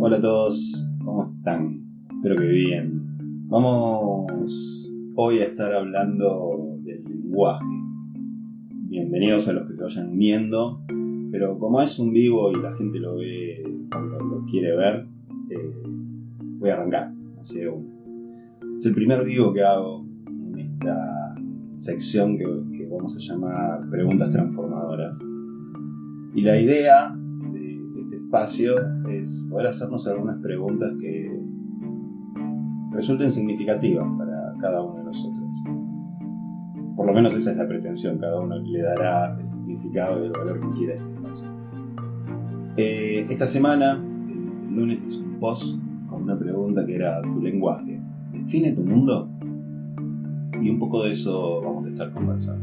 Hola a todos, ¿cómo están? Espero que bien. Vamos hoy a estar hablando del lenguaje. Bienvenidos a los que se vayan uniendo, pero como es un vivo y la gente lo ve cuando lo quiere ver, eh, voy a arrancar. Así de uno. Es el primer vivo que hago en esta sección que, que vamos a llamar Preguntas Transformadoras. Y la idea de espacio es poder hacernos algunas preguntas que resulten significativas para cada uno de nosotros. Por lo menos esa es la pretensión, cada uno le dará el significado y el valor que quiera a este espacio. Eh, esta semana, el, lunes hice un post con una pregunta que era ¿tu lenguaje define tu mundo? Y un poco de eso vamos a estar conversando.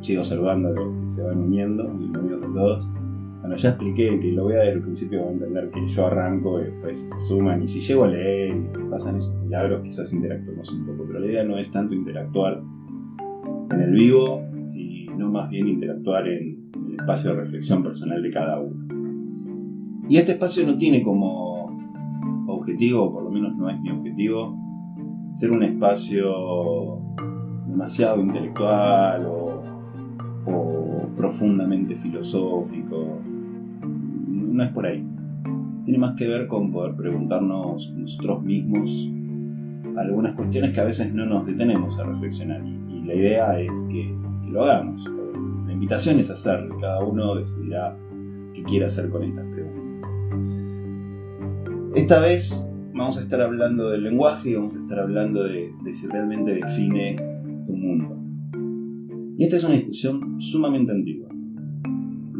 Sigo a los que se van uniendo, bienvenidos a todos. Bueno, ya expliqué que lo voy a desde el principio a entender que yo arranco y después se suman. Y si llego a leer y pasan esos milagros, quizás interactuemos un poco. Pero la idea no es tanto interactuar en el vivo, sino más bien interactuar en el espacio de reflexión personal de cada uno. Y este espacio no tiene como objetivo, o por lo menos no es mi objetivo, ser un espacio demasiado intelectual o profundamente filosófico. No es por ahí. Tiene más que ver con poder preguntarnos nosotros mismos algunas cuestiones que a veces no nos detenemos a reflexionar. Y la idea es que, lo hagamos. La invitación es hacerlo. Cada uno decidirá qué quiere hacer con estas preguntas. Esta vez vamos a estar hablando del lenguaje y vamos a estar hablando de si realmente define tu mundo. Y esta es una discusión sumamente antigua.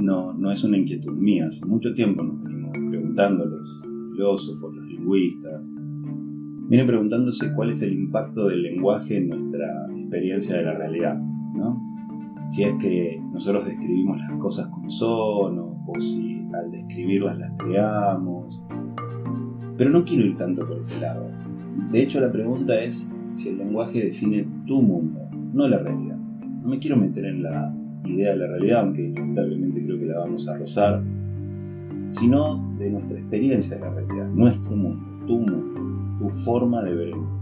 No, no es una inquietud mía. Hace mucho tiempo nos venimos preguntando los filósofos, los lingüistas, vienen preguntándose cuál es el impacto del lenguaje en nuestra experiencia de la realidad. ¿no? Si es que nosotros describimos las cosas como son o, o si al describirlas las creamos. Pero no quiero ir tanto por ese lado. De hecho, la pregunta es si el lenguaje define tu mundo, no la realidad. No me quiero meter en la idea de la realidad, aunque inevitablemente creo que la vamos a rozar, sino de nuestra experiencia de la realidad, nuestro mundo, tu mundo, tu forma de ver el mundo.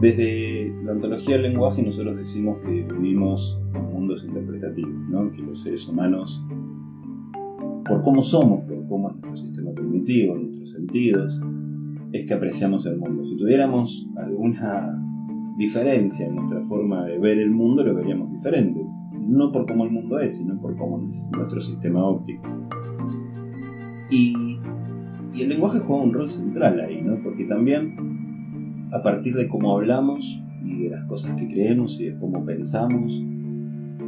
Desde la ontología del lenguaje nosotros decimos que vivimos en mundos interpretativos, ¿no? que los seres humanos, por cómo somos, por cómo es nuestro sistema cognitivo, nuestros sentidos, es que apreciamos el mundo. Si tuviéramos alguna diferencia en nuestra forma de ver el mundo, lo veríamos diferente. No por cómo el mundo es, sino por cómo es nuestro sistema óptico. Y, y el lenguaje juega un rol central ahí, ¿no? Porque también a partir de cómo hablamos y de las cosas que creemos y de cómo pensamos,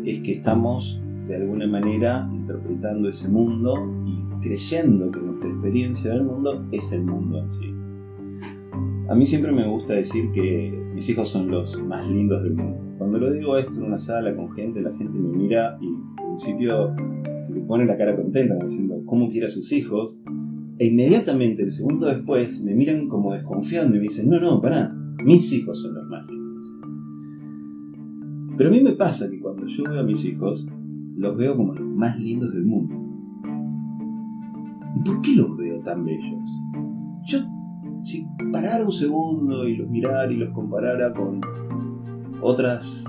es que estamos de alguna manera interpretando ese mundo y creyendo que nuestra experiencia del mundo es el mundo en sí. A mí siempre me gusta decir que mis hijos son los más lindos del mundo. Cuando lo digo esto en una sala con gente, la gente me mira y al principio se le pone la cara contenta, diciendo cómo quiere a sus hijos, e inmediatamente, el segundo después, me miran como desconfiando y me dicen, no, no, pará, mis hijos son los más lindos. Pero a mí me pasa que cuando yo veo a mis hijos, los veo como los más lindos del mundo. ¿Y por qué los veo tan bellos? Yo, si parara un segundo y los mirara y los comparara con otras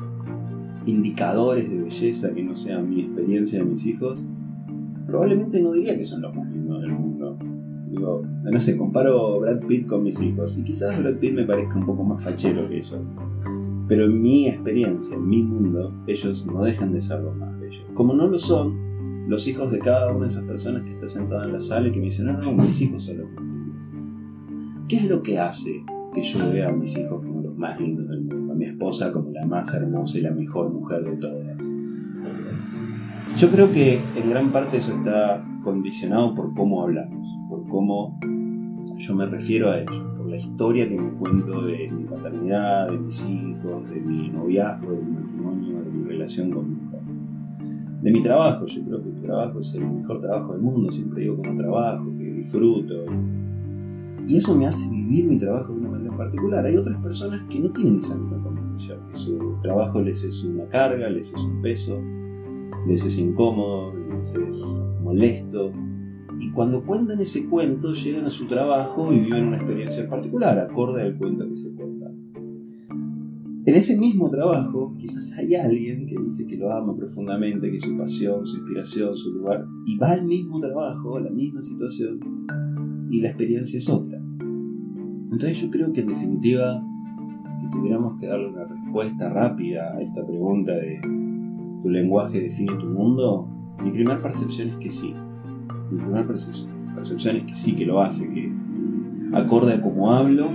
indicadores de belleza que no sean mi experiencia de mis hijos, probablemente no diría que son los más lindos del mundo. Digo, no sé, comparo Brad Pitt con mis hijos y quizás Brad Pitt me parezca un poco más fachero que ellos. Pero en mi experiencia, en mi mundo, ellos no dejan de ser los más bellos. Como no lo son los hijos de cada una de esas personas que está sentada en la sala y que me dicen, no, no, mis hijos son los más. ¿Qué es lo que hace que yo vea a mis hijos como los más lindos del mundo? A mi esposa como la más hermosa y la mejor mujer de todas. Yo creo que en gran parte eso está condicionado por cómo hablamos, por cómo yo me refiero a ellos, por la historia que me cuento de mi paternidad, de mis hijos, de mi noviazgo, de mi matrimonio, de mi relación con mi mujer. De mi trabajo, yo creo que mi trabajo es el mejor trabajo del mundo, siempre digo que no trabajo, que disfruto. Y eso me hace vivir mi trabajo de una manera particular. Hay otras personas que no tienen esa misma convicción, que su trabajo les es una carga, les es un peso, les es incómodo, les es molesto, Y cuando cuentan ese cuento, llegan a su trabajo y viven una experiencia particular, acorde al cuento que se cuenta. En ese mismo trabajo, quizás hay alguien que dice que lo ama profundamente, que es su pasión, su inspiración, su lugar, y va al mismo trabajo, a la misma situación, y la experiencia es otra. Entonces yo creo que en definitiva, si tuviéramos que darle una respuesta rápida a esta pregunta de ¿tu lenguaje define tu mundo? Mi primera percepción es que sí. Mi primera percepción es que sí, que lo hace, que acorde a cómo hablo,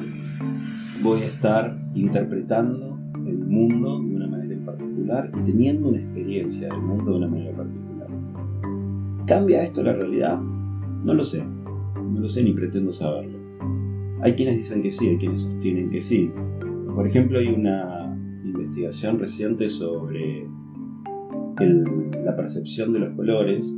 voy a estar interpretando el mundo de una manera en particular y teniendo una experiencia del mundo de una manera particular. ¿Cambia esto la realidad? No lo sé. No lo sé ni pretendo saberlo. Hay quienes dicen que sí, hay quienes sostienen que sí. Por ejemplo, hay una investigación reciente sobre la percepción de los colores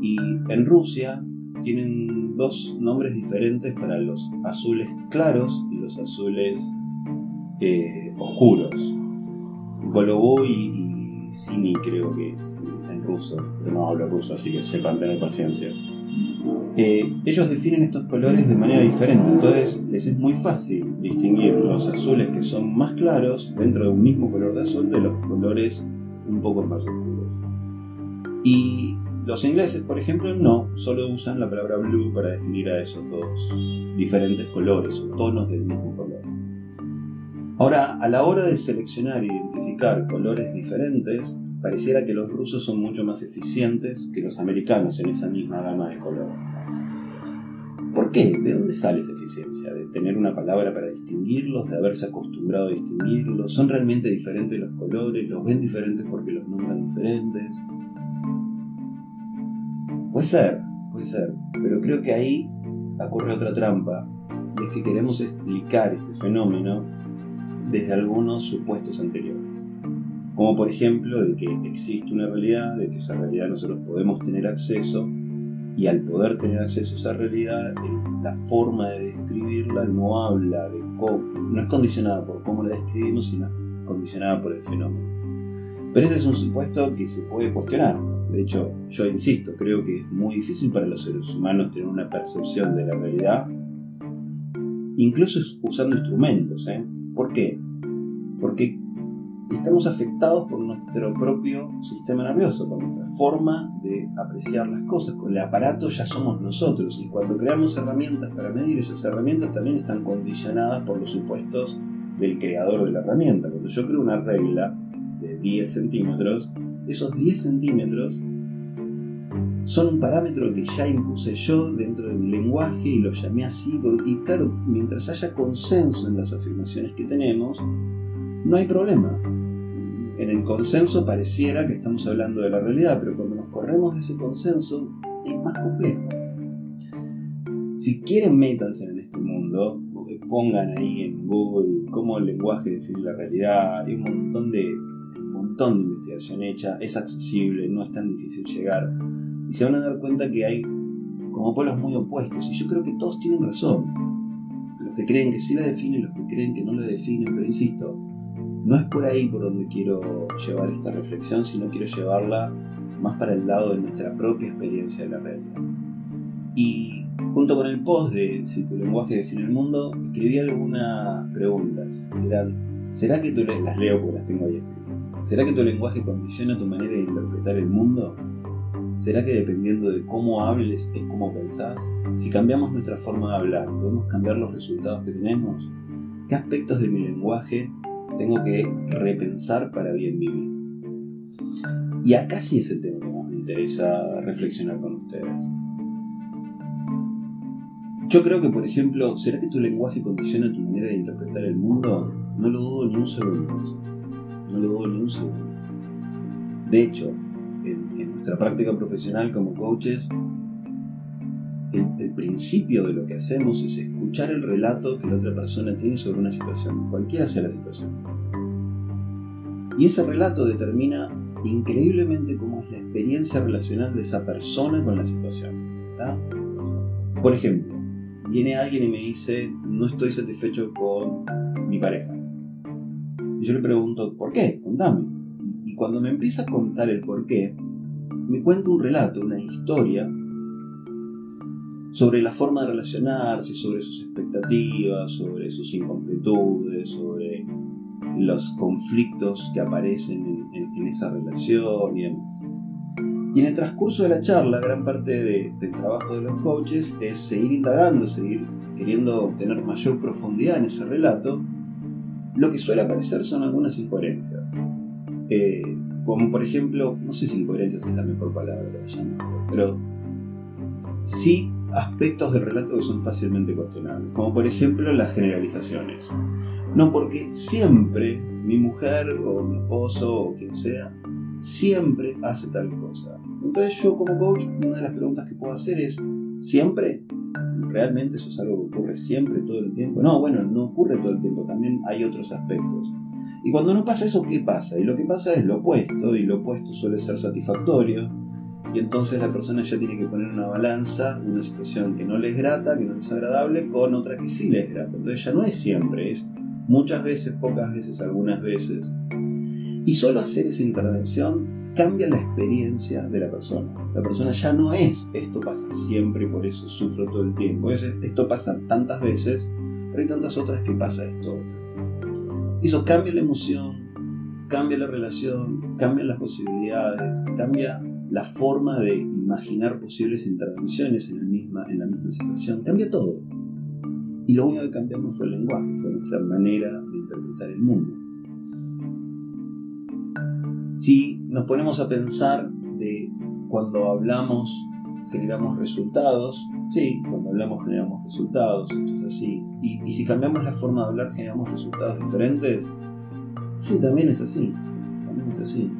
y en Rusia tienen dos nombres diferentes para los azules claros y los azules eh, oscuros. Golubov y, y Sini creo que es ruso, pero no hablo ruso, así que sepan tener paciencia. Eh, ellos definen estos colores de manera diferente, entonces les es muy fácil distinguir los azules que son más claros dentro de un mismo color de azul de los colores un poco más oscuros. Y los ingleses, por ejemplo, no, solo usan la palabra blue para definir a esos dos diferentes colores o tonos del mismo color. Ahora, a la hora de seleccionar e identificar colores diferentes, pareciera que los rusos son mucho más eficientes que los americanos en esa misma gama de color. ¿Por qué? ¿De dónde sale esa eficiencia? ¿De tener una palabra para distinguirlos? ¿De haberse acostumbrado a distinguirlos? ¿Son realmente diferentes los colores? ¿Los ven diferentes porque los nombran diferentes? Puede ser, puede ser, pero creo que ahí ocurre otra trampa, y es que queremos explicar este fenómeno desde algunos supuestos anteriores. Como por ejemplo de que existe una realidad, de que esa realidad nosotros podemos tener acceso, y al poder tener acceso a esa realidad, la forma de describirla no habla de cómo, no es condicionada por cómo la describimos, sino condicionada por el fenómeno. Pero ese es un supuesto que se puede cuestionar. De hecho, yo insisto, creo que es muy difícil para los seres humanos tener una percepción de la realidad, incluso usando instrumentos. ¿eh? ¿Por qué? Porque estamos afectados por nuestro propio sistema nervioso, por nuestra forma de apreciar las cosas. Con el aparato ya somos nosotros y cuando creamos herramientas para medir, esas herramientas también están condicionadas por los supuestos del creador de la herramienta. Cuando yo creo una regla de 10 centímetros, esos 10 centímetros son un parámetro que ya impuse yo dentro de mi lenguaje y lo llamé así. Y claro, mientras haya consenso en las afirmaciones que tenemos, no hay problema. En el consenso pareciera que estamos hablando de la realidad, pero cuando nos corremos de ese consenso es más complejo. Si quieren, métanse en este mundo, pongan ahí en Google cómo el lenguaje define la realidad, hay un montón de, un montón de investigación hecha, es accesible, no es tan difícil llegar, y se van a dar cuenta que hay como polos muy opuestos, y yo creo que todos tienen razón. Los que creen que sí la definen, los que creen que no la definen, pero insisto, no es por ahí por donde quiero llevar esta reflexión, sino quiero llevarla más para el lado de nuestra propia experiencia de la realidad. Y junto con el post de Si tu lenguaje define el mundo, escribí algunas preguntas. Eran, ¿será que tú las leo porque las tengo ahí? ¿Será que tu lenguaje condiciona tu manera de interpretar el mundo? ¿Será que dependiendo de cómo hables es como pensás? Si cambiamos nuestra forma de hablar, ¿podemos cambiar los resultados que tenemos? ¿Qué aspectos de mi lenguaje tengo que repensar para bien vivir. Y acá sí es el tema que más me interesa reflexionar con ustedes. Yo creo que, por ejemplo, ¿será que tu lenguaje condiciona tu manera de interpretar el mundo? No lo dudo ni un segundo. No lo dudo ni un segundo. De hecho, en, nuestra práctica profesional como coaches, el, principio de lo que hacemos es escuchar el relato que la otra persona tiene sobre una situación, cualquiera sea la situación. Y ese relato determina increíblemente cómo es la experiencia relacional de esa persona con la situación. Por ejemplo, viene alguien y me dice, no estoy satisfecho con mi pareja. Y yo le pregunto, ¿por qué? Contame. Y, y cuando me empieza a contar el por qué, me cuenta un relato, una historia sobre la forma de relacionarse, sobre sus expectativas, sobre sus incompletudes, sobre los conflictos que aparecen en, esa relación y demás. Y en el transcurso de la charla, gran parte del trabajo de los coaches es seguir indagando, seguir queriendo obtener mayor profundidad en ese relato. Lo que suele aparecer son algunas incoherencias. Eh, como por ejemplo, no sé si incoherencias es la mejor palabra para llamarlo, pero sí aspectos del relato que son fácilmente cuestionables, como por ejemplo las generalizaciones. No porque siempre mi mujer o mi esposo o quien sea, siempre hace tal cosa. Entonces yo como coach, una de las preguntas que puedo hacer es, ¿siempre? ¿Realmente eso es algo que ocurre siempre, todo el tiempo? No, bueno, no ocurre todo el tiempo, también hay otros aspectos. Y cuando no pasa eso, ¿qué pasa? Y lo que pasa es lo opuesto, y lo opuesto suele ser satisfactorio, y entonces la persona ya tiene que poner una balanza, una situación que no le es grata, que no le es agradable, con otra que sí le es grata. Entonces ya no es siempre, es muchas veces, pocas veces, algunas veces. Y solo hacer esa intervención cambia la experiencia de la persona. La persona ya no es esto pasa siempre y por eso sufro todo el tiempo. Es, esto pasa tantas veces, pero hay tantas otras que pasa esto Eso cambia la emoción, cambia la relación, cambia las posibilidades, cambia la forma de imaginar posibles intervenciones en, misma, en la misma situación, cambia todo. Y lo único que cambiamos fue el lenguaje, fue nuestra manera de interpretar el mundo. Si nos ponemos a pensar de cuando hablamos generamos resultados, sí, cuando hablamos generamos resultados, esto es así. Y, y si cambiamos la forma de hablar generamos resultados diferentes, sí, también es así, también es así.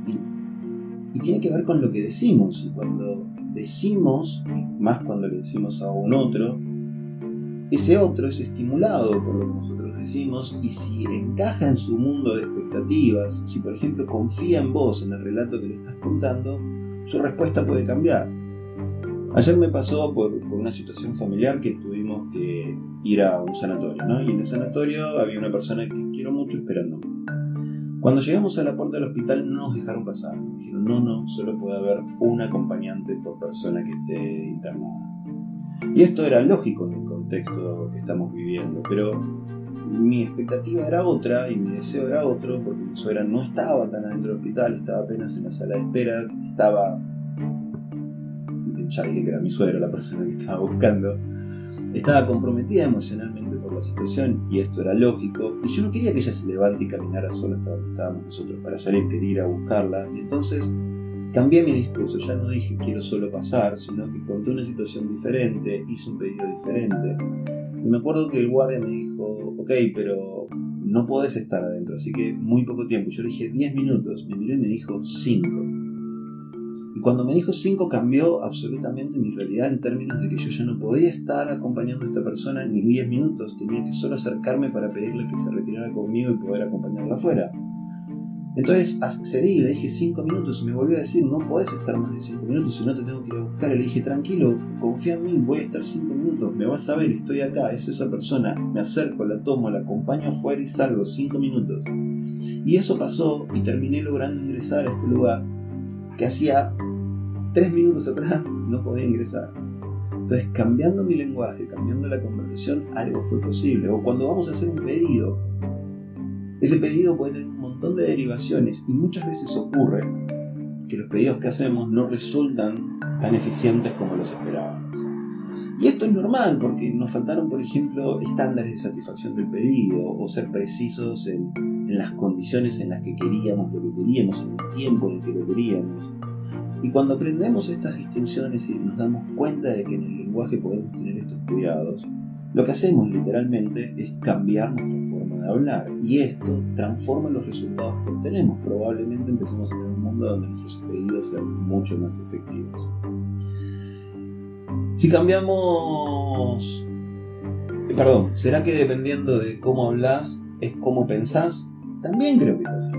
Y tiene que ver con lo que decimos. Y cuando decimos, más cuando le decimos a un otro, ese otro es estimulado por lo que nosotros decimos y si encaja en su mundo de expectativas, si por ejemplo confía en vos, en el relato que le estás contando, su respuesta puede cambiar. Ayer me pasó por, una situación familiar que tuvimos que ir a un sanatorio, ¿no? Y en el sanatorio había una persona que quiero mucho esperando cuando llegamos a la puerta del hospital no nos dejaron pasar. Dijeron, no, no, solo puede haber un acompañante por persona que esté internada. Y esto era lógico en el contexto que estamos viviendo, pero mi expectativa era otra y mi deseo era otro, porque mi suegra no estaba tan adentro del hospital, estaba apenas en la sala de espera, estaba... Ya dije que era mi suegra la persona que estaba buscando estaba comprometida emocionalmente por la situación y esto era lógico. Y yo no quería que ella se levante y caminara sola hasta donde estábamos nosotros para salir, quería ir a buscarla. Y entonces cambié mi discurso. Ya no dije quiero solo pasar, sino que conté una situación diferente, hice un pedido diferente. Y me acuerdo que el guardia me dijo, ok, pero no podés estar adentro, así que muy poco tiempo. Yo le dije 10 minutos, me miró y me dijo 5. Cuando me dijo 5 cambió absolutamente mi realidad en términos de que yo ya no podía estar acompañando a esta persona ni 10 minutos, tenía que solo acercarme para pedirle que se retirara conmigo y poder acompañarla afuera. Entonces accedí, le dije 5 minutos me volvió a decir, no podés estar más de 5 minutos, si no te tengo que ir a buscar. Le dije, tranquilo, confía en mí, voy a estar 5 minutos, me vas a ver, estoy acá, es esa persona. Me acerco, la tomo, la acompaño afuera y salgo 5 minutos. Y eso pasó y terminé logrando ingresar a este lugar que hacía tres minutos atrás no podía ingresar. Entonces, cambiando mi lenguaje, cambiando la conversación, algo fue posible. O cuando vamos a hacer un pedido, ese pedido puede tener un montón de derivaciones y muchas veces ocurre que los pedidos que hacemos no resultan tan eficientes como los esperábamos. Y esto es normal porque nos faltaron, por ejemplo, estándares de satisfacción del pedido o ser precisos en, en las condiciones en las que queríamos lo que queríamos, en el tiempo en el que lo queríamos. Y cuando aprendemos estas distinciones y nos damos cuenta de que en el lenguaje podemos tener estos cuidados, lo que hacemos literalmente es cambiar nuestra forma de hablar y esto transforma los resultados que obtenemos. Probablemente empecemos a tener un mundo donde nuestros pedidos sean mucho más efectivos. Si cambiamos... Perdón, ¿será que dependiendo de cómo hablas es cómo pensás? También creo que es así.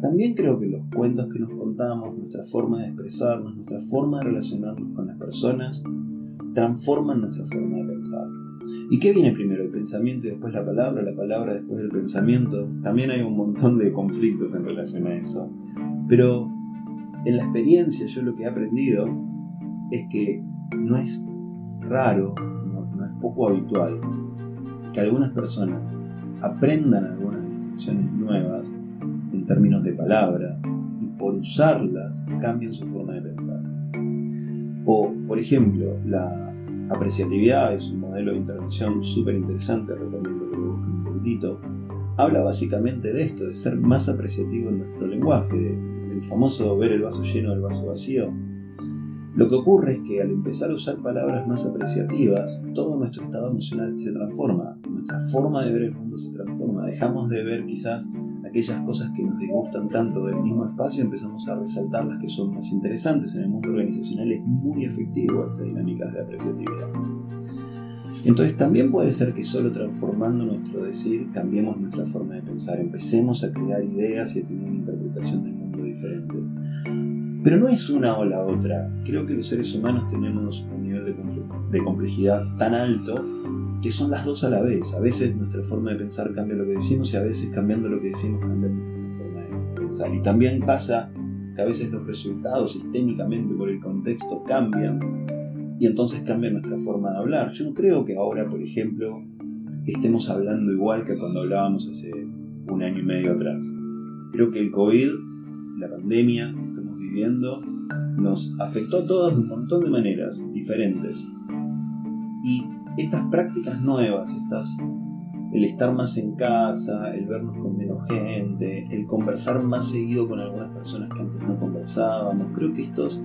También creo que los cuentos que nos contamos, nuestra forma de expresarnos, nuestra forma de relacionarnos con las personas, transforman nuestra forma de pensar. ¿Y qué viene primero, el pensamiento y después la palabra, la palabra después del pensamiento? También hay un montón de conflictos en relación a eso. Pero en la experiencia yo lo que he aprendido es que no es raro, no, es poco habitual, que algunas personas aprendan algunas distinciones nuevas en términos de palabra por usarlas cambien su forma de pensar. O, por ejemplo, la apreciatividad es un modelo de intervención súper interesante, recomiendo que lo busquen un poquitito. Habla básicamente de esto, de ser más apreciativo en nuestro lenguaje, el famoso ver el vaso lleno del vaso vacío. Lo que ocurre es que al empezar a usar palabras más apreciativas, todo nuestro estado emocional se transforma, nuestra forma de ver el mundo se transforma, dejamos de ver quizás aquellas cosas que nos disgustan tanto del mismo espacio empezamos a resaltar las que son más interesantes. En el mundo organizacional es muy efectivo esta dinámica de apreciatividad. Entonces también puede ser que solo transformando nuestro decir cambiemos nuestra forma de pensar, empecemos a crear ideas y a tener una interpretación del mundo diferente. Pero no es una o la otra. Creo que los seres humanos tenemos un nivel de, complejidad tan alto que son las dos a la vez. A veces nuestra forma de pensar cambia lo que decimos y a veces cambiando lo que decimos cambia nuestra forma de pensar. Y también pasa que a veces los resultados sistémicamente por el contexto cambian y entonces cambia nuestra forma de hablar. Yo no creo que ahora, por ejemplo, estemos hablando igual que cuando hablábamos hace un año y medio atrás. Creo que el COVID, la pandemia, nos afectó a todos de un montón de maneras diferentes. Y estas prácticas nuevas, estas, el estar más en casa, el vernos con menos gente, el conversar más seguido con algunas personas que antes no conversábamos, creo que estos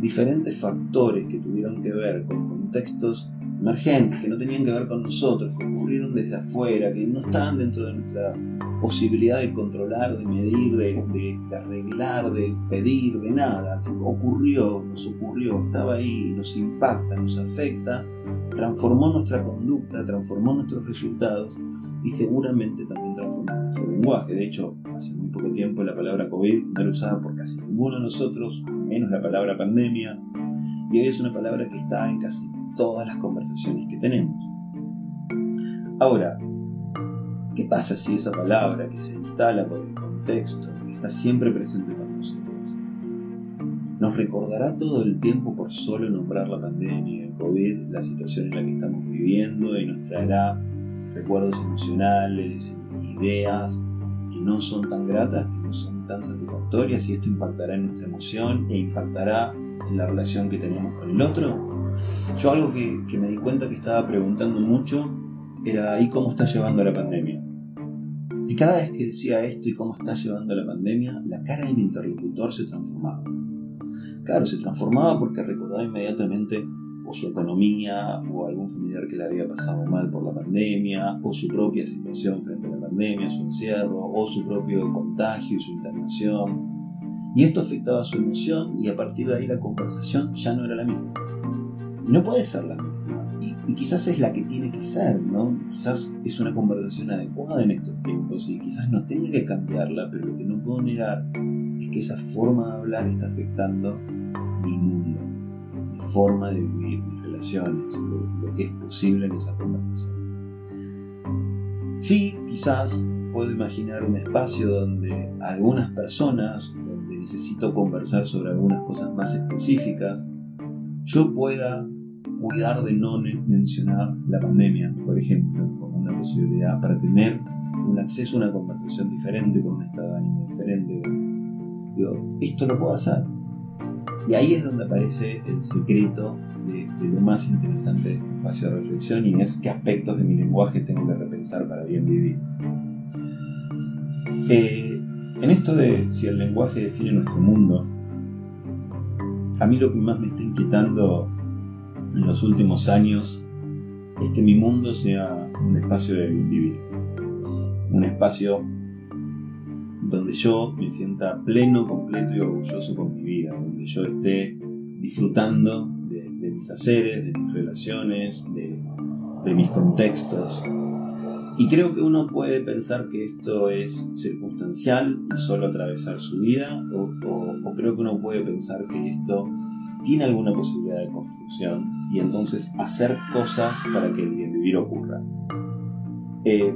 diferentes factores que tuvieron que ver con contextos emergentes, que no tenían que ver con nosotros, que ocurrieron desde afuera, que no estaban dentro de nuestra posibilidad de controlar, de medir, de, arreglar, de pedir, de nada. Ocurrió, nos ocurrió, estaba ahí, nos impacta, nos afecta, transformó nuestra conducta, transformó nuestros resultados y seguramente también transformó nuestro lenguaje. De hecho, hace muy poco tiempo la palabra COVID no era usada por casi ninguno de nosotros, menos la palabra pandemia, y hoy es una palabra que está en casi todas las conversaciones que tenemos. Ahora, ¿qué pasa si esa palabra que se instala por el contexto está siempre presente con nosotros? ¿Nos recordará todo el tiempo por solo nombrar la pandemia, COVID, la situación en la que estamos viviendo y nos traerá recuerdos emocionales, ideas que no son tan gratas, que no son tan satisfactorias y esto impactará en nuestra emoción e impactará en la relación que tenemos con el otro? Yo algo que, me di cuenta que estaba preguntando mucho era ¿y cómo está llevando la pandemia? Y cada vez que decía esto y cómo está llevando la pandemia, la cara de mi interlocutor se transformaba. Claro, se transformaba porque recordaba inmediatamente o su economía, o algún familiar que le había pasado mal por la pandemia, o su propia situación frente a la pandemia, su encierro, o su propio contagio y su internación. Y esto afectaba su emoción y a partir de ahí la conversación ya no era la misma no puede ser la misma. Y, quizás es la que tiene que ser, ¿no? Quizás es una conversación adecuada en estos tiempos y quizás no tenga que cambiarla, pero lo que no puedo negar es que esa forma de hablar está afectando mi mundo, forma de vivir, mis relaciones, lo, lo que es posible en esa conversación. Sí, quizás puedo imaginar un espacio donde algunas personas, donde necesito conversar sobre algunas cosas más específicas, yo pueda cuidar de no mencionar la pandemia, por ejemplo, como una posibilidad para tener un acceso a una conversación diferente, con un estado de ánimo diferente. Digo, esto lo puedo hacer. Y ahí es donde aparece el secreto de, lo más interesante de este espacio de reflexión y es qué aspectos de mi lenguaje tengo que repensar para bien vivir. Eh, en esto de si el lenguaje define nuestro mundo, a mí lo que más me está inquietando en los últimos años es que mi mundo sea un espacio de bien vivir. Un espacio donde yo me sienta pleno, completo y orgulloso con mi vida, donde yo esté disfrutando de, mis haceres, de mis relaciones, de mis contextos. Y creo que uno puede pensar que esto es circunstancial y solo atravesar su vida, o, creo que uno puede pensar que esto tiene alguna posibilidad de construcción y entonces hacer cosas para que el bien vivir ocurra. Eh,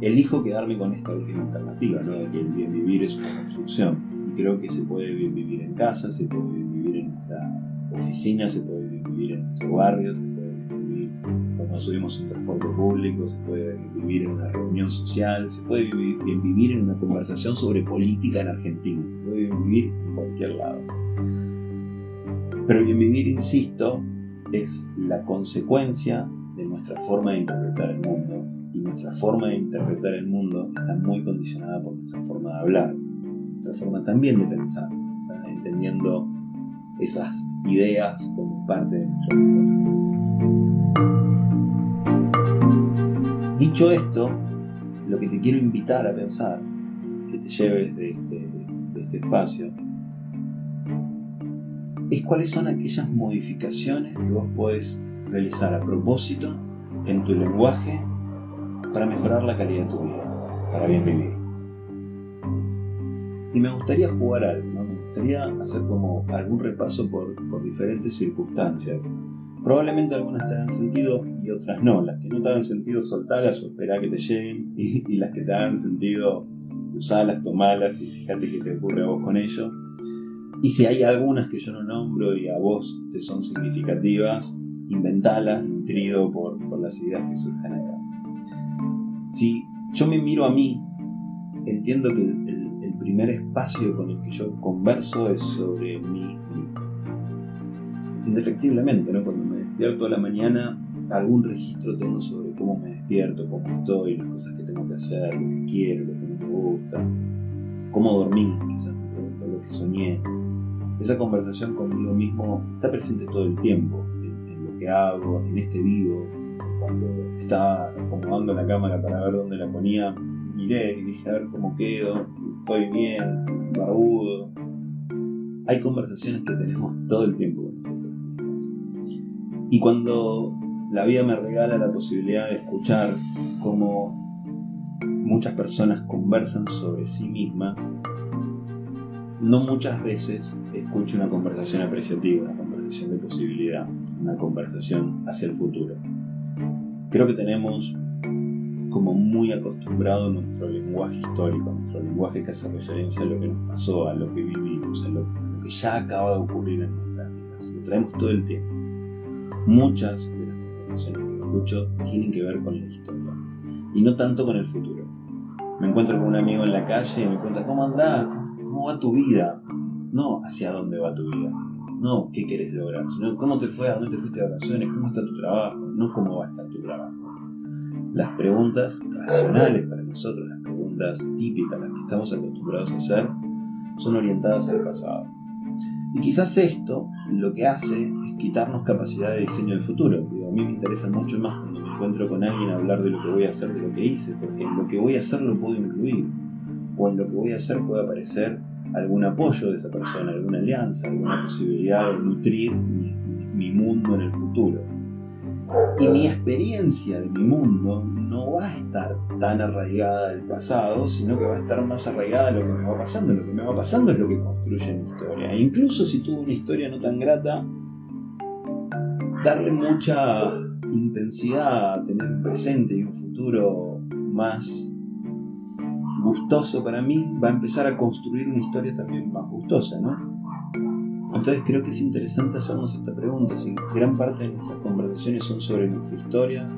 elijo quedarme con esta última alternativa, ¿no? que el bien vivir es una construcción. Y creo que se puede bien vivir en casa, se puede bien vivir en nuestra oficina, se puede bien vivir en nuestro barrio, se puede bien vivir cuando subimos un transporte público, se puede vivir en una reunión social, se puede bien vivir en una conversación sobre política en Argentina, se puede bien vivir en cualquier lado. Pero bien vivir, insisto, es la consecuencia de nuestra forma de interpretar el mundo. Nuestra forma de interpretar el mundo está muy condicionada por nuestra forma de hablar, nuestra forma también de pensar, entendiendo esas ideas como parte de nuestro lenguaje. Dicho esto, lo que te quiero invitar a pensar, que te lleves de este, de este espacio, es cuáles son aquellas modificaciones que vos podés realizar a propósito en tu lenguaje para mejorar la calidad de tu vida, para bien vivir. Y me gustaría jugar algo, me gustaría hacer como algún repaso por, diferentes circunstancias. Probablemente algunas te hagan sentido y otras no. Las que no te hagan sentido, soltalas o espera que te lleguen. Y, las que te hagan sentido, usalas, tomalas y fíjate qué te ocurre a vos con ello. Y si hay algunas que yo no nombro y a vos te son significativas, inventalas, nutrido por, las ideas que surjan acá. Si yo me miro a mí, entiendo que el, primer espacio con el que yo converso es sobre mí Indefectiblemente, ¿no? Cuando me despierto a la mañana, algún registro tengo sobre cómo me despierto, cómo estoy, las cosas que tengo que hacer, lo que quiero, lo que no me gusta, cómo dormí, quizás me lo que soñé, esa conversación conmigo mismo está presente todo el tiempo, en, lo que hago, en este vivo. Cuando estaba acomodando la cámara para ver dónde la ponía, miré y dije a ver cómo quedo, estoy bien, barbudo. Hay conversaciones que tenemos todo el tiempo con nosotros mismos. Y cuando la vida me regala la posibilidad de escuchar cómo muchas personas conversan sobre sí mismas, no muchas veces escucho una conversación apreciativa, una conversación de posibilidad, una conversación hacia el futuro. Creo que tenemos como muy acostumbrado nuestro lenguaje histórico, nuestro lenguaje que hace referencia a lo que nos pasó, a lo que vivimos, a lo, que ya acaba de ocurrir en nuestras vidas. Lo traemos todo el tiempo. Muchas de las conversaciones que escucho tienen que ver con la historia y no tanto con el futuro. Me encuentro con un amigo en la calle y me cuenta, ¿cómo andás? cómo va tu vida, no hacia dónde va tu vida, no qué querés lograr, sino cómo te fue, a dónde te fuiste de vacaciones, cómo está tu trabajo, no cómo va a estar tu trabajo. Las preguntas racionales para nosotros, las preguntas típicas, las que estamos acostumbrados a hacer, son orientadas al pasado. Y quizás esto lo que hace es quitarnos capacidad de diseño del futuro. a mí me interesa mucho más cuando me encuentro con alguien hablar de lo que voy a hacer, de lo que hice, porque lo que voy a hacer lo puedo incluir o en lo que voy a hacer puede aparecer algún apoyo de esa persona, alguna alianza, alguna posibilidad de nutrir mi, mundo en el futuro. Y mi experiencia de mi mundo no va a estar tan arraigada del pasado, sino que va a estar más arraigada a lo que me va pasando. Lo que me va pasando es lo que construye mi historia. E incluso si tuve una historia no tan grata, darle mucha intensidad tener un presente y un futuro más gustoso para mí, va a empezar a construir una historia también más gustosa, ¿no? Entonces creo que es interesante hacernos esta pregunta, si gran parte de nuestras conversaciones son sobre nuestra historia,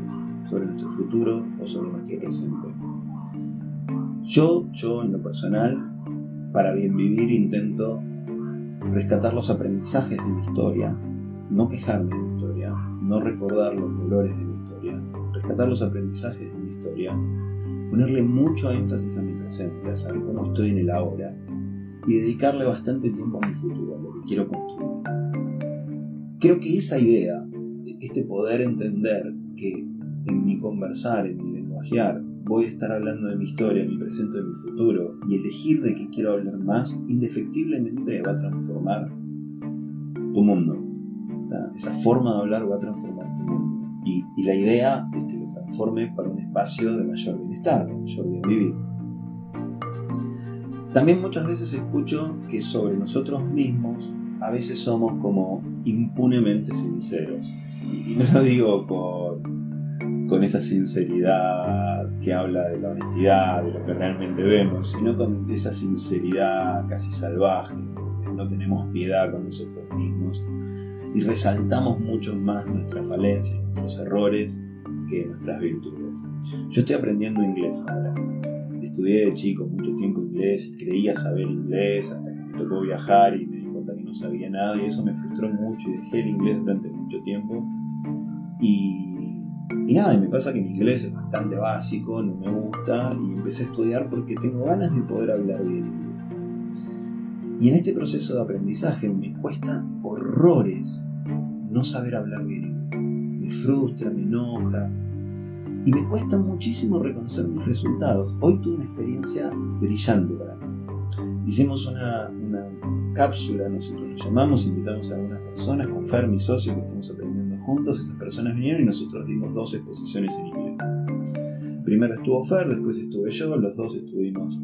sobre nuestro futuro o sobre nuestro presente. Yo, yo en lo personal, para bien vivir intento rescatar los aprendizajes de mi historia, no quejarme de mi historia, no recordar los dolores de mi historia, rescatar los aprendizajes de mi historia ponerle mucho énfasis a mi presente, a saber cómo estoy en el ahora y dedicarle bastante tiempo a mi futuro, a lo que quiero construir. Creo que esa idea, este poder entender que en mi conversar, en mi lenguajear, voy a estar hablando de mi historia, de mi presente, de mi futuro y elegir de qué quiero hablar más, indefectiblemente va a transformar tu mundo. Esa forma de hablar va a transformar tu mundo. Y, y la idea es que forme para un espacio de mayor bienestar, de mayor bien vivir. También muchas veces escucho que sobre nosotros mismos a veces somos como impunemente sinceros. Y no lo digo con, con esa sinceridad que habla de la honestidad, de lo que realmente vemos, sino con esa sinceridad casi salvaje, porque no tenemos piedad con nosotros mismos y resaltamos mucho más nuestras falencias, nuestros errores que nuestras virtudes. Yo estoy aprendiendo inglés ahora. Estudié de chico mucho tiempo inglés creía saber inglés hasta que me tocó viajar y me di cuenta que no sabía nada y eso me frustró mucho y dejé el inglés durante mucho tiempo. Y, y nada, y me pasa que mi inglés es bastante básico, no me gusta y empecé a estudiar porque tengo ganas de poder hablar bien inglés. Y en este proceso de aprendizaje me cuesta horrores no saber hablar bien inglés. Me frustra, me enoja. Y me cuesta muchísimo reconocer mis resultados. Hoy tuve una experiencia brillante para mí. Hicimos una, cápsula, nosotros lo llamamos, invitamos a algunas personas, con Fer, mi socio, que estamos aprendiendo juntos. Esas personas vinieron y nosotros dimos dos exposiciones en inglés. Primero estuvo Fer, después estuve yo, los dos estuvimos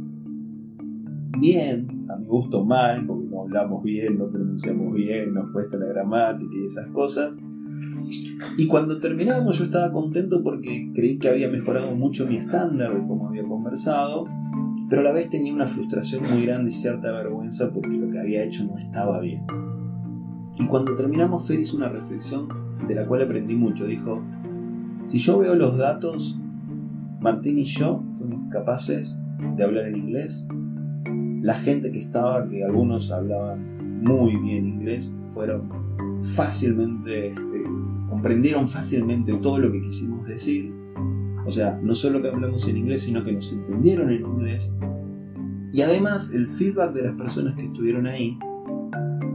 bien, a mi gusto mal, porque no hablamos bien, no pronunciamos bien, nos cuesta la gramática y esas cosas. Y cuando terminamos yo estaba contento porque creí que había mejorado mucho mi estándar de cómo había conversado, pero a la vez tenía una frustración muy grande y cierta vergüenza porque lo que había hecho no estaba bien. Y cuando terminamos Fer hizo una reflexión de la cual aprendí mucho. Dijo, si yo veo los datos, Martín y yo fuimos capaces de hablar en inglés la gente que estaba, que algunos hablaban muy bien inglés, fueron fácilmente, eh, comprendieron fácilmente todo lo que quisimos decir. O sea, no solo que hablamos en inglés, sino que nos entendieron en inglés. Y además el feedback de las personas que estuvieron ahí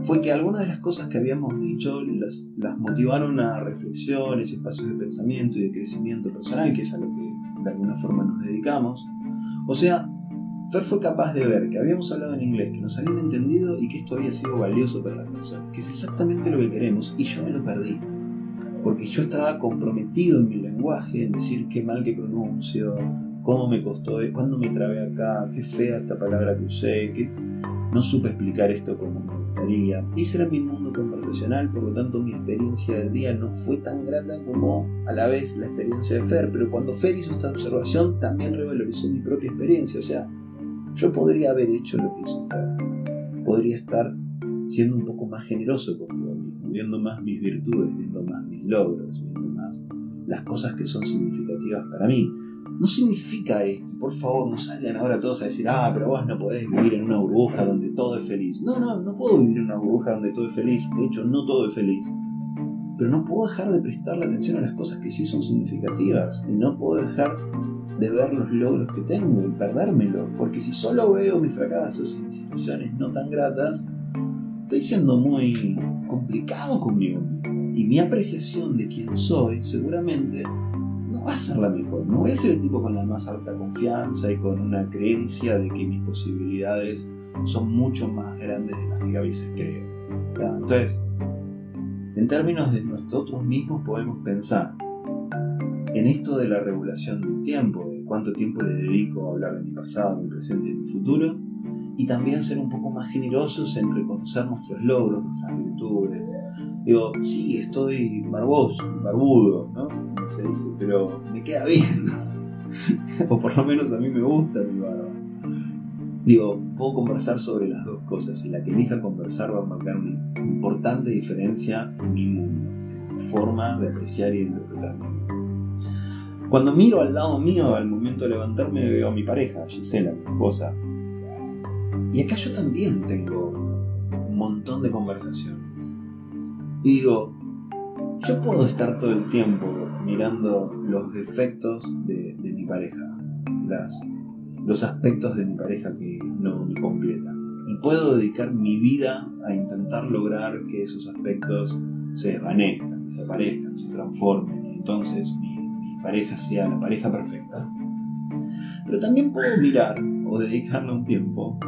fue que algunas de las cosas que habíamos dicho las, las motivaron a reflexiones, espacios de pensamiento y de crecimiento personal, que es a lo que de alguna forma nos dedicamos. O sea, Fer fue capaz de ver que habíamos hablado en inglés, que nos habían entendido y que esto había sido valioso para las personas, que es exactamente lo que queremos, y yo me lo perdí. Porque yo estaba comprometido en mi lenguaje, en decir qué mal que pronuncio, cómo me costó, cuándo me trabé acá, qué fea esta palabra que usé, que no supe explicar esto como me gustaría. Ese era mi mundo conversacional, por lo tanto mi experiencia del día no fue tan grata como a la vez la experiencia de Fer, pero cuando Fer hizo esta observación también revalorizó mi propia experiencia, o sea, yo podría haber hecho lo que hizo Fer. Podría estar siendo un poco más generoso conmigo viendo más mis virtudes, viendo más mis logros, viendo más las cosas que son significativas para mí. No significa esto, por favor, no salgan ahora todos a decir, ah, pero vos no podés vivir en una burbuja donde todo es feliz. No, no, no puedo vivir en una burbuja donde todo es feliz. De hecho, no todo es feliz. Pero no puedo dejar de prestarle atención a las cosas que sí son significativas. Y no puedo dejar de ver los logros que tengo y perdérmelo, porque si solo veo mis fracasos y mis situaciones no tan gratas, estoy siendo muy complicado conmigo mismo. Y mi apreciación de quién soy seguramente no va a ser la mejor. No voy a ser el tipo con la más alta confianza y con una creencia de que mis posibilidades son mucho más grandes de las que a veces creo. Entonces, en términos de nosotros mismos podemos pensar en esto de la regulación del tiempo, de cuánto tiempo le dedico a hablar de mi pasado, mi presente y mi futuro, y también ser un poco más generosos en reconocer nuestros logros, nuestras virtudes. Digo, sí, estoy barboso, barbudo, ¿no? Se dice, pero me queda bien. o por lo menos a mí me gusta mi barba. Digo, puedo conversar sobre las dos cosas y la que elija conversar va a marcar una importante diferencia en mi mundo, en mi forma de apreciar y de interpretar. Cuando miro al lado mío al momento de levantarme veo a mi pareja, Gisela, mi esposa. Y acá yo también tengo un montón de conversaciones. Y digo, yo puedo estar todo el tiempo mirando los defectos de, mi pareja, las, los aspectos de mi pareja que no me completan. Y puedo dedicar mi vida a intentar lograr que esos aspectos se desvanezcan, desaparezcan, se transformen. Y entonces mi pareja sea la pareja perfecta. Pero también puedo mirar o dedicarle un tiempo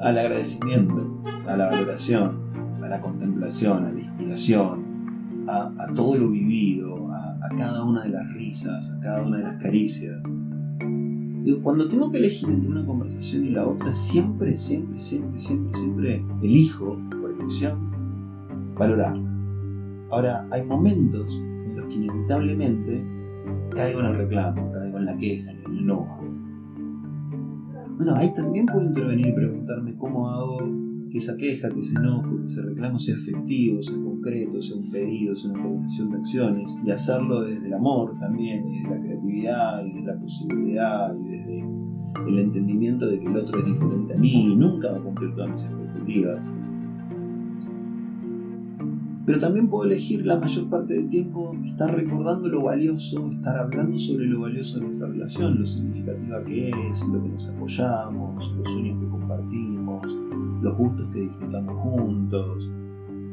al agradecimiento, a la valoración, a la contemplación, a la inspiración, a, todo lo vivido, a, cada una de las risas, a cada una de las caricias. cuando tengo que elegir entre una conversación y la otra, siempre, siempre, siempre, siempre, siempre elijo, por elección, valorarla. Ahora, hay momentos en los que inevitablemente caigo en el reclamo, caigo en la queja, en el enojo. Bueno, ahí también puedo intervenir y preguntarme cómo hago que esa queja, que ese enojo, que ese reclamo sea efectivo, sea concreto, sea un pedido, sea una coordinación de acciones, y hacerlo desde el amor también, desde la creatividad, y desde la posibilidad, y desde el entendimiento de que el otro es diferente a mí y nunca va a cumplir todas mis expectativas. Pero también puedo elegir la mayor parte del tiempo estar recordando lo valioso, estar hablando sobre lo valioso de nuestra relación, lo significativa que es, lo que nos apoyamos, los sueños que compartimos, los gustos que disfrutamos juntos,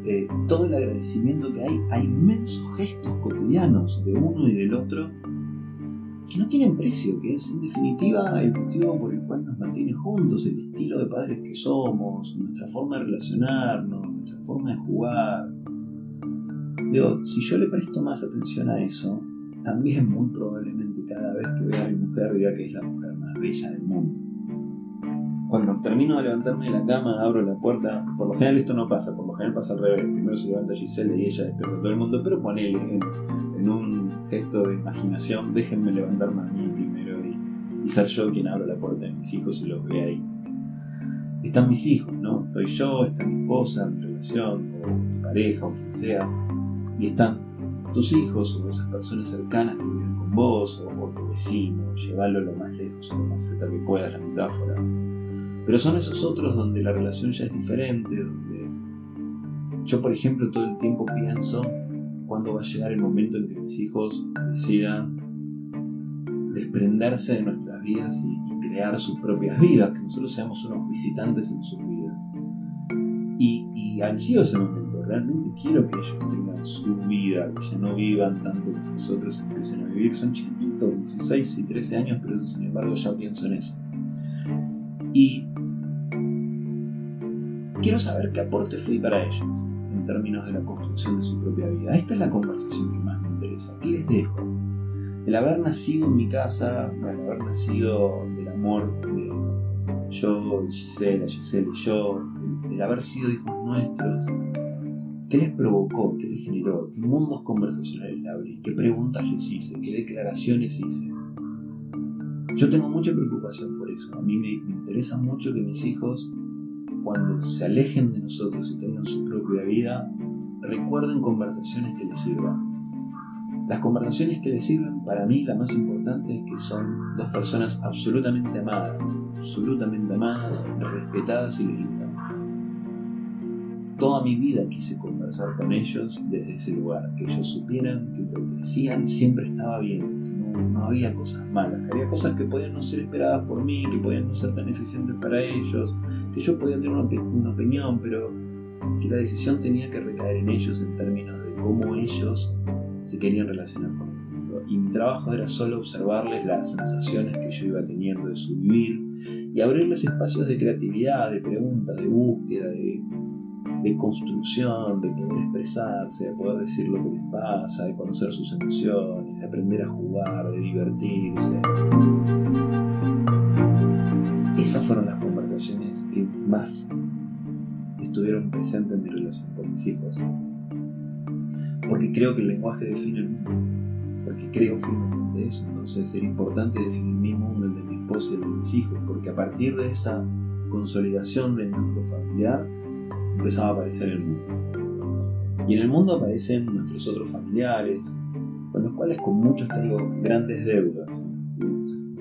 eh, todo el agradecimiento que hay a inmensos gestos cotidianos de uno y del otro que no tienen precio, que es en definitiva el motivo por el cual nos mantiene juntos, el estilo de padres que somos, nuestra forma de relacionarnos, nuestra forma de jugar. Digo, si yo le presto más atención a eso, también muy probablemente cada vez que vea a mi mujer diga que es la mujer más bella del mundo. Cuando termino de levantarme de la cama, abro la puerta. Por lo general esto no pasa, por lo general pasa al revés. Primero se levanta Giselle y ella despierta a todo el mundo, pero ponele en, un gesto de imaginación, déjenme levantarme a mí primero y, y, ser yo quien abra la puerta de mis hijos y los ve ahí. Están mis hijos, ¿no? Estoy yo, está mi esposa, mi relación, o mi pareja, o quien sea, y están tus hijos o esas personas cercanas que viven con vos, o, o tu vecino, llevarlo lo más lejos o lo más cerca que puedas, la metáfora pero son esos otros donde la relación ya es diferente, donde yo, por ejemplo, todo el tiempo pienso cuándo va a llegar el momento en que mis hijos decidan desprenderse de nuestras vidas y, crear sus propias vidas, que nosotros seamos unos visitantes en sus vidas. Y, y momento, realmente quiero que ellos tengan su vida, que ya no vivan tanto como nosotros empiecen a vivir. Son chiquititos, 16 y 13 años, pero sin embargo ya pienso en eso. Y quiero saber qué aporte fui para ellos en términos de la construcción de su propia vida. Esta es la conversación que más me interesa. ¿Qué les dejo? El haber nacido en mi casa, el haber nacido del amor de yo, Gisela, Gisela y yo, el, haber sido hijos nuestros, ¿qué les provocó? ¿Qué les generó? ¿Qué mundos conversacionales le abrí? ¿Qué preguntas les hice? ¿Qué declaraciones hice? Yo tengo mucha preocupación por eso. A mí me interesa mucho que mis hijos cuando se alejen de nosotros y tengan su propia vida, recuerden conversaciones que les sirvan. Las conversaciones que les sirven, para mí, la más importante es que son dos personas absolutamente amadas, absolutamente amadas, respetadas y legítimas. Toda mi vida quise conversar con ellos desde ese lugar, que ellos supieran que lo que decían siempre estaba bien, no había cosas malas, había cosas que podían no ser esperadas por mí, que podían no ser tan eficientes para ellos, que yo podía tener una, opinión, pero que la decisión tenía que recaer en ellos en términos de cómo ellos se querían relacionar con. Y mi trabajo era solo observarles las sensaciones que yo iba teniendo de su vivir y abrirles espacios de creatividad, de preguntas, de búsqueda, de de construcción, de poder expresarse, de poder decir lo que les pasa, de conocer sus emociones, de aprender a jugar, de divertirse. Esas fueron las conversaciones que más estuvieron presentes en mi relación con mis hijos. Porque creo que el lenguaje define el mundo. Porque creo firmemente eso. Entonces era importante definir mi mundo, el de mi esposa y el de mis hijos. Porque a partir de esa consolidación del mundo familiar, empezaba a aparecer el mundo. Y en el mundo aparecen nuestros otros familiares, con los cuales con muchos tengo grandes deudas.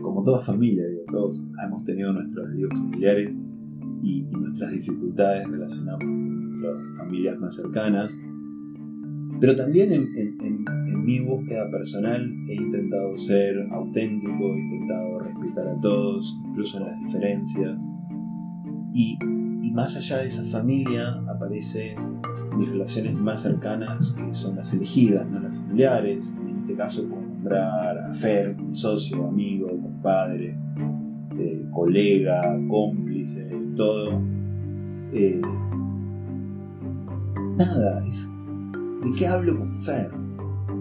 Como toda familia, digo, todos hemos tenido nuestros líos familiares y, nuestras dificultades relacionadas con nuestras familias más cercanas. Pero también en, en, mi búsqueda personal he intentado ser auténtico, he intentado respetar a todos, incluso las diferencias. Y y más allá de esa familia aparecen mis relaciones más cercanas, que son las elegidas, no las familiares. en este caso puedo nombrar a Fer, mi socio, amigo, compadre, eh, colega, cómplice, todo. Eh, nada, es ¿de qué hablo con Fer?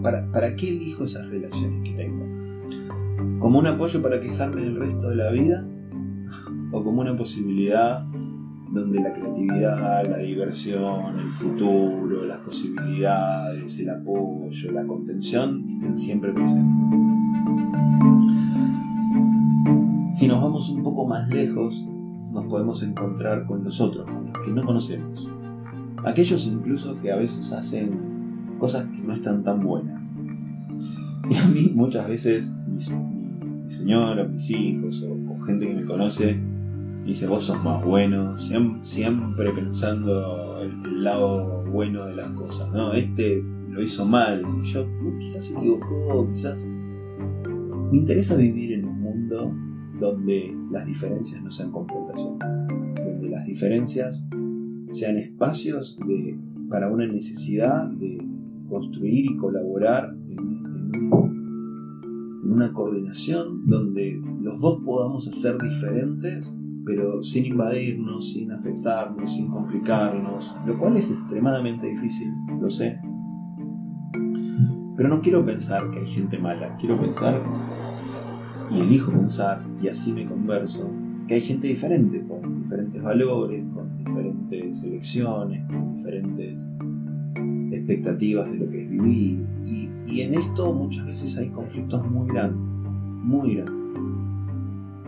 ¿Para, ¿Para qué elijo esas relaciones que tengo? ¿Como un apoyo para quejarme del resto de la vida? ¿O como una posibilidad donde la creatividad, la diversión, el futuro, las posibilidades, el apoyo, la contención estén siempre presentes. Si nos vamos un poco más lejos, nos podemos encontrar con nosotros, con los que no conocemos. aquellos incluso que a veces hacen cosas que no están tan buenas. Y a mí muchas veces mi, señora, mis hijos o, gente que me conoce dice, vos sos más bueno, siempre, pensando el, lado bueno de las cosas, ¿no? Este lo hizo mal, yo quizás se equivocó, quizás... Me interesa vivir en un mundo donde las diferencias no sean confrontaciones, donde las diferencias sean espacios de, para una necesidad de construir y colaborar en, una coordinación donde los dos podamos hacer diferentes, pero sin invadirnos, sin afectarnos, sin complicarnos, lo cual es extremadamente difícil, lo sé. Pero no quiero pensar que hay gente mala, quiero pensar y elijo pensar, y así me converso, que hay gente diferente, con diferentes valores, con diferentes elecciones, con diferentes expectativas de lo que es vivir. Y, en esto muchas veces hay conflictos muy grandes, muy grandes.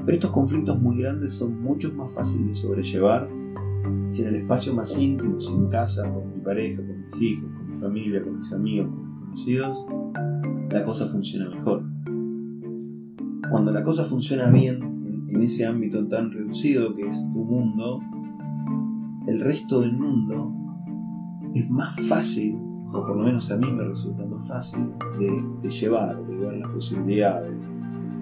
Pero estos conflictos muy grandes son mucho más fáciles de sobrellevar si en el espacio más íntimo, si en casa, con mi pareja, con mis hijos, con mi familia, con mis amigos, con mis conocidos, la cosa funciona mejor. Cuando la cosa funciona bien en, ese ámbito tan reducido que es tu mundo, el resto del mundo es más fácil, o por lo menos a mí me resulta más fácil, de, llevar, de ver las posibilidades,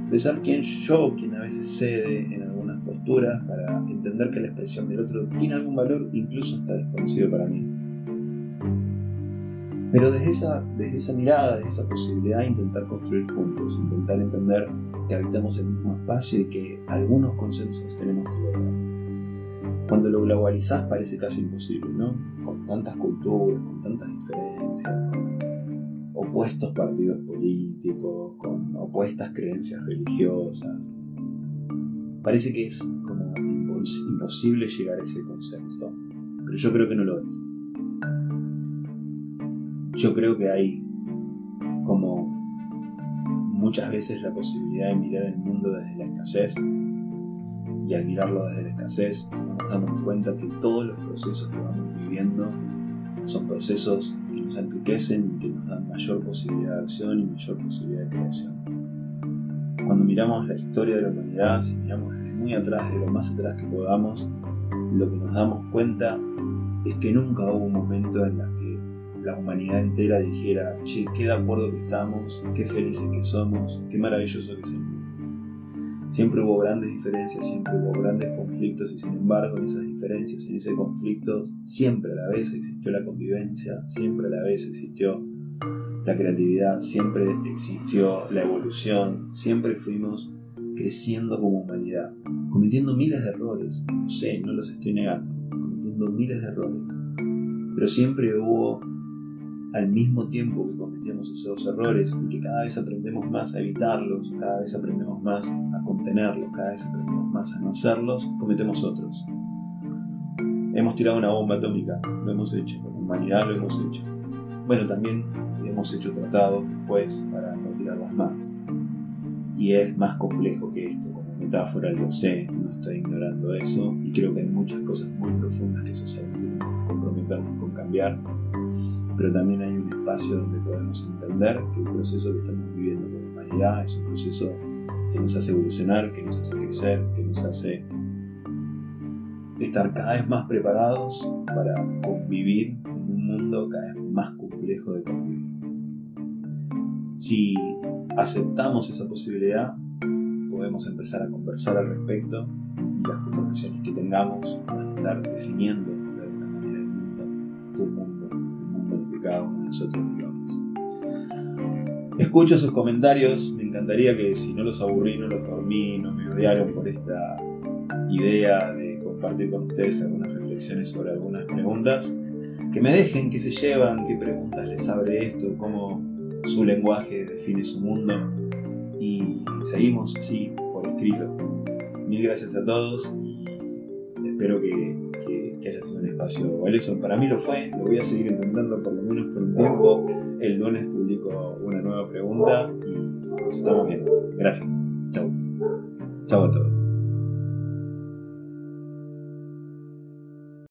de ser quien yo, quien a veces cede en algunas posturas para entender que la expresión del otro tiene algún valor, incluso está desconocido para mí. Pero desde esa, desde esa mirada, desde esa posibilidad, intentar construir juntos, intentar entender que habitamos el mismo espacio y que algunos consensos tenemos que lograr. Cuando lo globalizás parece casi imposible, ¿no? Con tantas culturas, con tantas diferencias, con opuestos partidos políticos, con opuestas creencias religiosas. Parece que es como imposible llegar a ese consenso, pero yo creo que no lo es. Yo creo que hay como muchas veces la posibilidad de mirar el mundo desde la escasez y al mirarlo desde la escasez nos damos cuenta que todos los procesos que vamos viviendo son procesos que nos enriquecen y que nos dan mayor posibilidad de acción y mayor posibilidad de creación. Cuando miramos la historia de la humanidad, si miramos desde muy atrás, de lo más atrás que podamos, lo que nos damos cuenta es que nunca hubo un momento en el que la humanidad entera dijera, che, qué de acuerdo que estamos, qué felices que somos, qué maravilloso que es el. Siempre hubo grandes diferencias, siempre hubo grandes conflictos y sin embargo en esas diferencias, en ese conflicto, siempre a la vez existió la convivencia, siempre a la vez existió la creatividad, siempre existió la evolución, siempre fuimos creciendo como humanidad, cometiendo miles de errores, no sé, no los estoy negando, cometiendo miles de errores, pero siempre hubo al mismo tiempo que cometíamos esos errores y que cada vez aprendemos más a evitarlos, cada vez aprendemos más contenerlos, cada vez aprendemos más a no hacerlos, cometemos otros. Hemos tirado una bomba atómica, lo hemos hecho, como humanidad lo hemos hecho. Bueno, también hemos hecho tratados después para no tirarlas más. Y es más complejo que esto, como metáfora lo sé, no estoy ignorando eso, y creo que hay muchas cosas muy profundas que socialmente tenemos comprometernos con cambiar pero también hay un espacio donde podemos entender que el proceso que estamos viviendo como humanidad es un proceso que nos hace evolucionar, que nos hace crecer, que nos hace estar cada vez más preparados para convivir en un mundo cada vez más complejo de convivir. Si aceptamos esa posibilidad, podemos empezar a conversar al respecto y las conversaciones que tengamos van a estar definiendo de alguna manera el mundo, tu mundo cada uno de nosotros Escucho sus comentarios, me encantaría que si no los aburrí, no los dormí, no me odiaron por esta idea de compartir con ustedes algunas reflexiones sobre algunas preguntas, que me dejen, que se llevan, qué preguntas les abre esto, cómo su lenguaje define su mundo y seguimos así por escrito. Mil gracias a todos y espero que que, haya sido un espacio valioso. Para mí lo fue, lo voy a seguir intentando por lo menos por un tiempo. El lunes publico una nueva pregunta y estamos viendo. Gracias. Chao. Chao a todos.